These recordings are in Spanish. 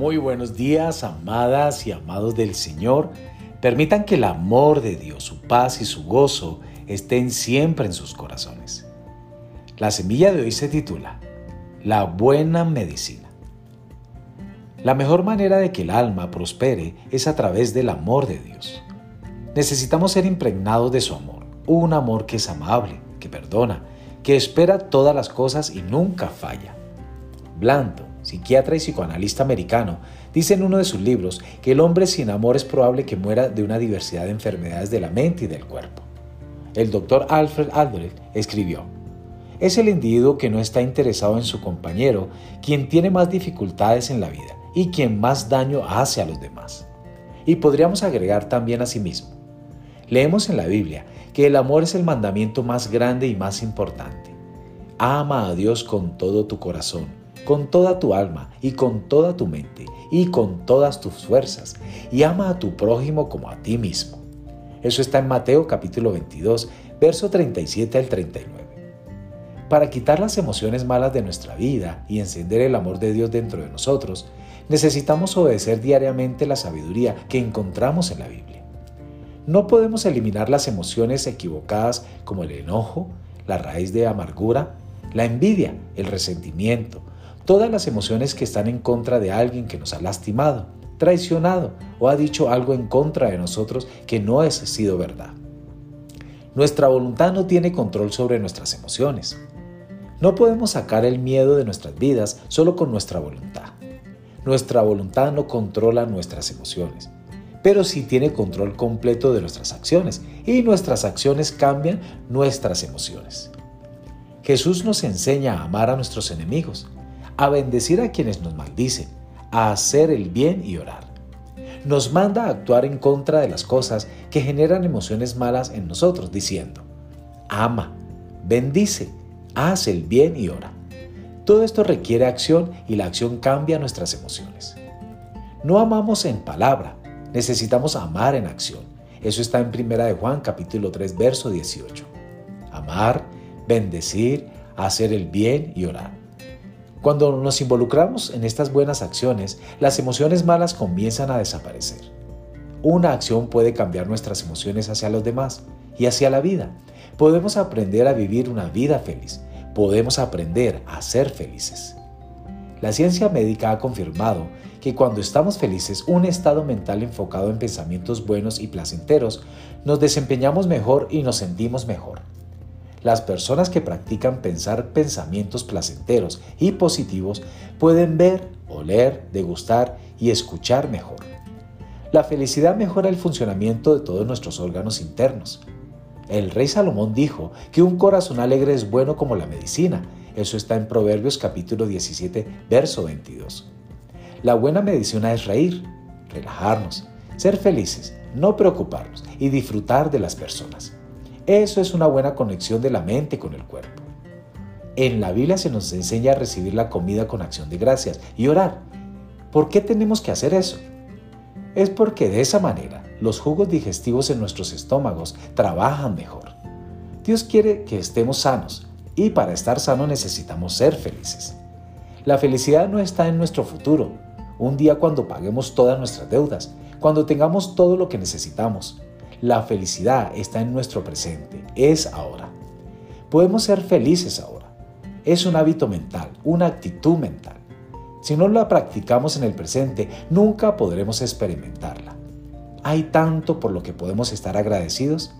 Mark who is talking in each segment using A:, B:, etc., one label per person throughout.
A: Muy buenos días, amadas y amados del Señor. Permitan que el amor de Dios, su paz y su gozo estén siempre en sus corazones. La semilla de hoy se titula La buena medicina. La mejor manera de que el alma prospere es a través del amor de Dios. Necesitamos ser impregnados de su amor, un amor que es amable, que perdona, que espera todas las cosas y nunca falla. Blando, psiquiatra y psicoanalista americano, dice en uno de sus libros que el hombre sin amor es probable que muera de una diversidad de enfermedades de la mente y del cuerpo. El doctor Alfred Adler escribió, es el individuo que no está interesado en su compañero quien tiene más dificultades en la vida y quien más daño hace a los demás. Y podríamos agregar también a sí mismo. Leemos en la Biblia que el amor es el mandamiento más grande y más importante. Ama a Dios con todo tu corazón con toda tu alma y con toda tu mente y con todas tus fuerzas, y ama a tu prójimo como a ti mismo. Eso está en Mateo capítulo 22, verso 37 al 39. Para quitar las emociones malas de nuestra vida y encender el amor de Dios dentro de nosotros, necesitamos obedecer diariamente la sabiduría que encontramos en la Biblia. No podemos eliminar las emociones equivocadas como el enojo, la raíz de amargura, la envidia, el resentimiento, todas las emociones que están en contra de alguien que nos ha lastimado, traicionado o ha dicho algo en contra de nosotros que no ha sido verdad. Nuestra voluntad no tiene control sobre nuestras emociones. No podemos sacar el miedo de nuestras vidas solo con nuestra voluntad. Nuestra voluntad no controla nuestras emociones, pero sí tiene control completo de nuestras acciones y nuestras acciones cambian nuestras emociones. Jesús nos enseña a amar a nuestros enemigos, a bendecir a quienes nos maldicen, a hacer el bien y orar. Nos manda a actuar en contra de las cosas que generan emociones malas en nosotros, diciendo, ama, bendice, haz el bien y ora. Todo esto requiere acción y la acción cambia nuestras emociones. No amamos en palabra, necesitamos amar en acción. Eso está en 1 de Juan capítulo 3 verso 18. Amar, bendecir, hacer el bien y orar. Cuando nos involucramos en estas buenas acciones, las emociones malas comienzan a desaparecer. Una acción puede cambiar nuestras emociones hacia los demás y hacia la vida. Podemos aprender a vivir una vida feliz. Podemos aprender a ser felices. La ciencia médica ha confirmado que cuando estamos felices, un estado mental enfocado en pensamientos buenos y placenteros, nos desempeñamos mejor y nos sentimos mejor. Las personas que practican pensar pensamientos placenteros y positivos pueden ver, oler, degustar y escuchar mejor. La felicidad mejora el funcionamiento de todos nuestros órganos internos. El rey Salomón dijo que un corazón alegre es bueno como la medicina. Eso está en Proverbios capítulo 17, verso 22. La buena medicina es reír, relajarnos, ser felices, no preocuparnos y disfrutar de las personas. Eso es una buena conexión de la mente con el cuerpo. En la Biblia se nos enseña a recibir la comida con acción de gracias y orar. ¿Por qué tenemos que hacer eso? Es porque de esa manera los jugos digestivos en nuestros estómagos trabajan mejor. Dios quiere que estemos sanos y para estar sanos necesitamos ser felices. La felicidad no está en nuestro futuro, un día cuando paguemos todas nuestras deudas, cuando tengamos todo lo que necesitamos. La felicidad está en nuestro presente, es ahora. Podemos ser felices ahora. Es un hábito mental, una actitud mental. Si no la practicamos en el presente, nunca podremos experimentarla. Hay tanto por lo que podemos estar agradecidos.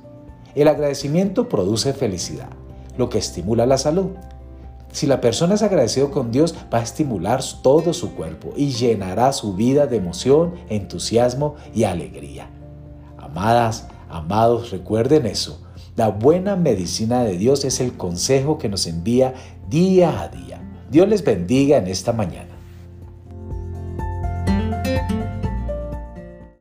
A: El agradecimiento produce felicidad, lo que estimula la salud. Si la persona es agradecido con Dios, va a estimular todo su cuerpo y llenará su vida de emoción, entusiasmo y alegría. Amadas, amados, recuerden eso. La buena medicina de Dios es el consejo que nos envía día a día. Dios les bendiga en esta mañana.